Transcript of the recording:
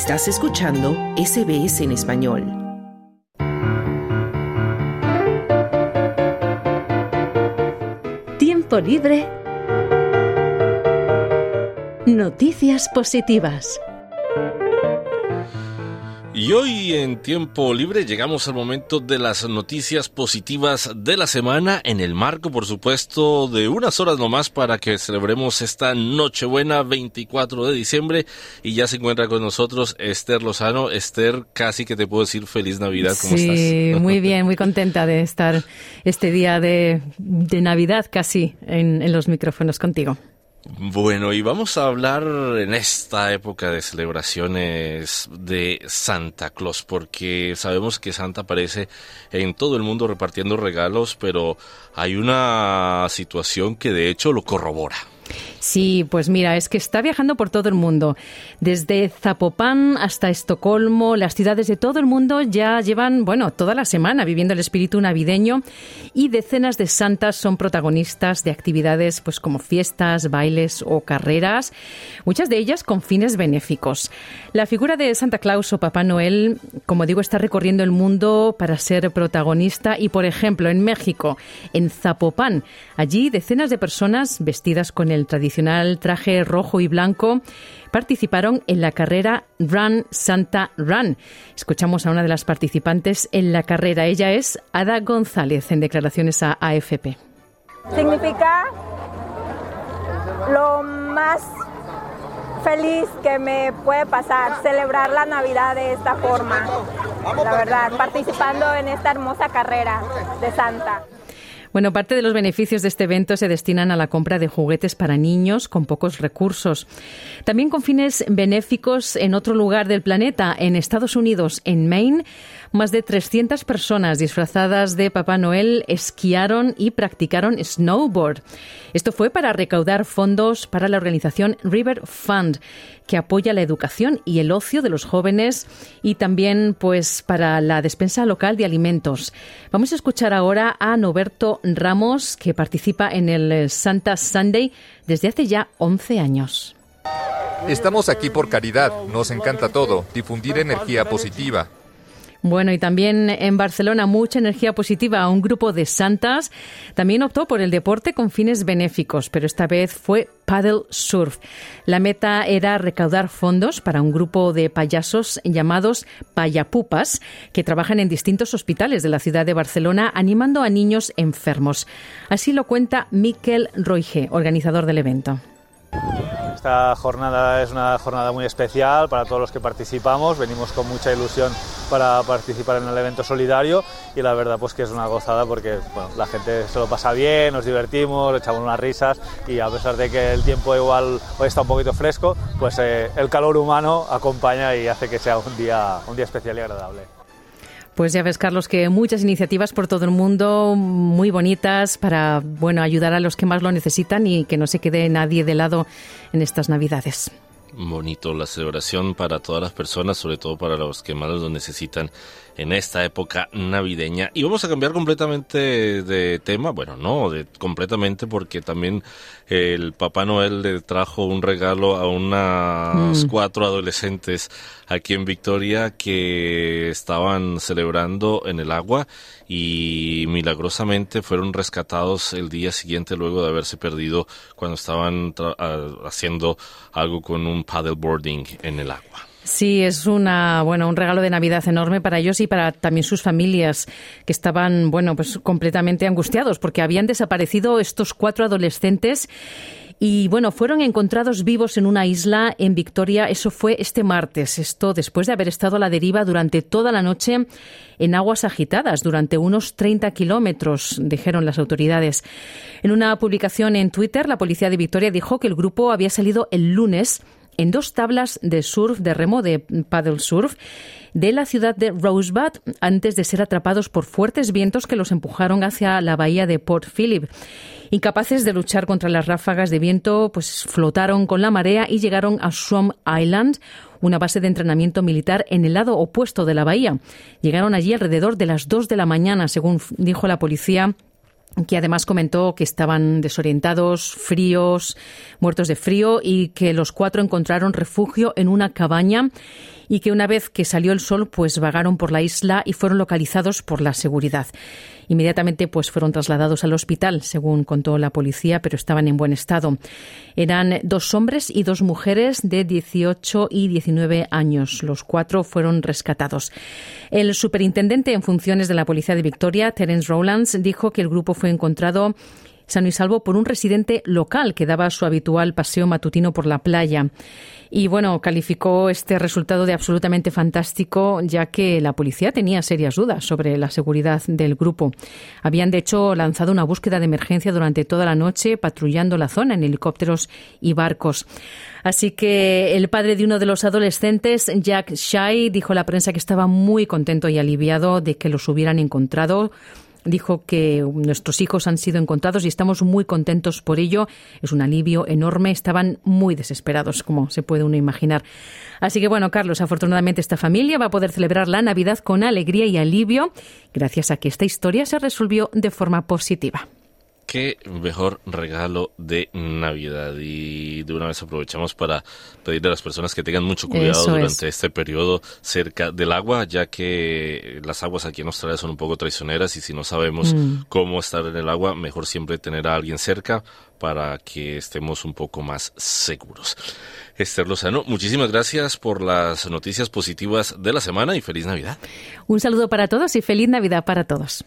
Estás escuchando SBS en español. Tiempo libre. Noticias positivas. Y hoy en tiempo libre llegamos al momento de las noticias positivas de la semana en el marco, por supuesto, de unas horas nomás para que celebremos esta Nochebuena 24 de diciembre. Y ya se encuentra con nosotros Esther Lozano. Esther, casi que te puedo decir feliz Navidad. ¿Cómo sí, estás? muy bien, muy contenta de estar este día de, de Navidad casi en, en los micrófonos contigo. Bueno, y vamos a hablar en esta época de celebraciones de Santa Claus, porque sabemos que Santa aparece en todo el mundo repartiendo regalos, pero hay una situación que de hecho lo corrobora. Sí, pues mira, es que está viajando por todo el mundo. Desde Zapopan hasta Estocolmo, las ciudades de todo el mundo ya llevan, bueno, toda la semana viviendo el espíritu navideño y decenas de santas son protagonistas de actividades pues como fiestas, bailes o carreras, muchas de ellas con fines benéficos. La figura de Santa Claus o Papá Noel, como digo, está recorriendo el mundo para ser protagonista y, por ejemplo, en México, en Zapopan, allí decenas de personas vestidas con el tradicional traje rojo y blanco participaron en la carrera Run Santa Run. Escuchamos a una de las participantes en la carrera. Ella es Ada González en declaraciones a AFP. Significa lo más feliz que me puede pasar, celebrar la Navidad de esta forma. La verdad, participando en esta hermosa carrera de Santa. Bueno, parte de los beneficios de este evento se destinan a la compra de juguetes para niños con pocos recursos. También con fines benéficos en otro lugar del planeta, en Estados Unidos, en Maine, más de 300 personas disfrazadas de Papá Noel esquiaron y practicaron snowboard. Esto fue para recaudar fondos para la organización River Fund, que apoya la educación y el ocio de los jóvenes y también pues para la despensa local de alimentos. Vamos a escuchar ahora a Noberto Ramos, que participa en el Santa Sunday desde hace ya 11 años. Estamos aquí por caridad, nos encanta todo, difundir energía positiva. Bueno, y también en Barcelona mucha energía positiva. Un grupo de santas también optó por el deporte con fines benéficos, pero esta vez fue paddle surf. La meta era recaudar fondos para un grupo de payasos llamados payapupas que trabajan en distintos hospitales de la ciudad de Barcelona animando a niños enfermos. Así lo cuenta Miquel Roige, organizador del evento. Esta jornada es una jornada muy especial para todos los que participamos. Venimos con mucha ilusión para participar en el evento solidario y la verdad pues que es una gozada porque bueno, la gente se lo pasa bien, nos divertimos, echamos unas risas y a pesar de que el tiempo igual hoy está un poquito fresco, pues eh, el calor humano acompaña y hace que sea un día, un día especial y agradable. Pues ya ves, Carlos, que muchas iniciativas por todo el mundo, muy bonitas para bueno ayudar a los que más lo necesitan y que no se quede nadie de lado en estas Navidades. Bonito la celebración para todas las personas, sobre todo para los que más lo necesitan en esta época navideña. Y vamos a cambiar completamente de tema, bueno, no, de, completamente porque también el Papá Noel le trajo un regalo a unas mm. cuatro adolescentes aquí en Victoria que estaban celebrando en el agua y milagrosamente fueron rescatados el día siguiente luego de haberse perdido cuando estaban haciendo algo con un paddleboarding en el agua. Sí, es una, bueno, un regalo de Navidad enorme para ellos y para también sus familias que estaban, bueno, pues completamente angustiados porque habían desaparecido estos cuatro adolescentes y bueno, fueron encontrados vivos en una isla en Victoria. Eso fue este martes. Esto después de haber estado a la deriva durante toda la noche en aguas agitadas, durante unos 30 kilómetros, dijeron las autoridades. En una publicación en Twitter, la policía de Victoria dijo que el grupo había salido el lunes en dos tablas de surf, de remo, de paddle surf, de la ciudad de Rosebud antes de ser atrapados por fuertes vientos que los empujaron hacia la bahía de Port Phillip. Incapaces de luchar contra las ráfagas de viento, pues flotaron con la marea y llegaron a Swamp Island, una base de entrenamiento militar en el lado opuesto de la bahía. Llegaron allí alrededor de las dos de la mañana, según dijo la policía que además comentó que estaban desorientados, fríos, muertos de frío y que los cuatro encontraron refugio en una cabaña y que una vez que salió el sol, pues vagaron por la isla y fueron localizados por la seguridad. Inmediatamente pues fueron trasladados al hospital, según contó la policía, pero estaban en buen estado. Eran dos hombres y dos mujeres de 18 y 19 años. Los cuatro fueron rescatados. El superintendente en funciones de la policía de Victoria, Terence Rowlands, dijo que el grupo fue encontrado sano y salvo por un residente local que daba su habitual paseo matutino por la playa. Y bueno, calificó este resultado de absolutamente fantástico, ya que la policía tenía serias dudas sobre la seguridad del grupo. Habían, de hecho, lanzado una búsqueda de emergencia durante toda la noche, patrullando la zona en helicópteros y barcos. Así que el padre de uno de los adolescentes, Jack Shy, dijo a la prensa que estaba muy contento y aliviado de que los hubieran encontrado dijo que nuestros hijos han sido encontrados y estamos muy contentos por ello. Es un alivio enorme. Estaban muy desesperados, como se puede uno imaginar. Así que bueno, Carlos, afortunadamente esta familia va a poder celebrar la Navidad con alegría y alivio gracias a que esta historia se resolvió de forma positiva qué mejor regalo de Navidad. Y de una vez aprovechamos para pedirle a las personas que tengan mucho cuidado durante este periodo cerca del agua, ya que las aguas aquí en Australia son un poco traicioneras y si no sabemos mm. cómo estar en el agua, mejor siempre tener a alguien cerca para que estemos un poco más seguros. Esther Lozano, muchísimas gracias por las noticias positivas de la semana y feliz Navidad. Un saludo para todos y feliz Navidad para todos.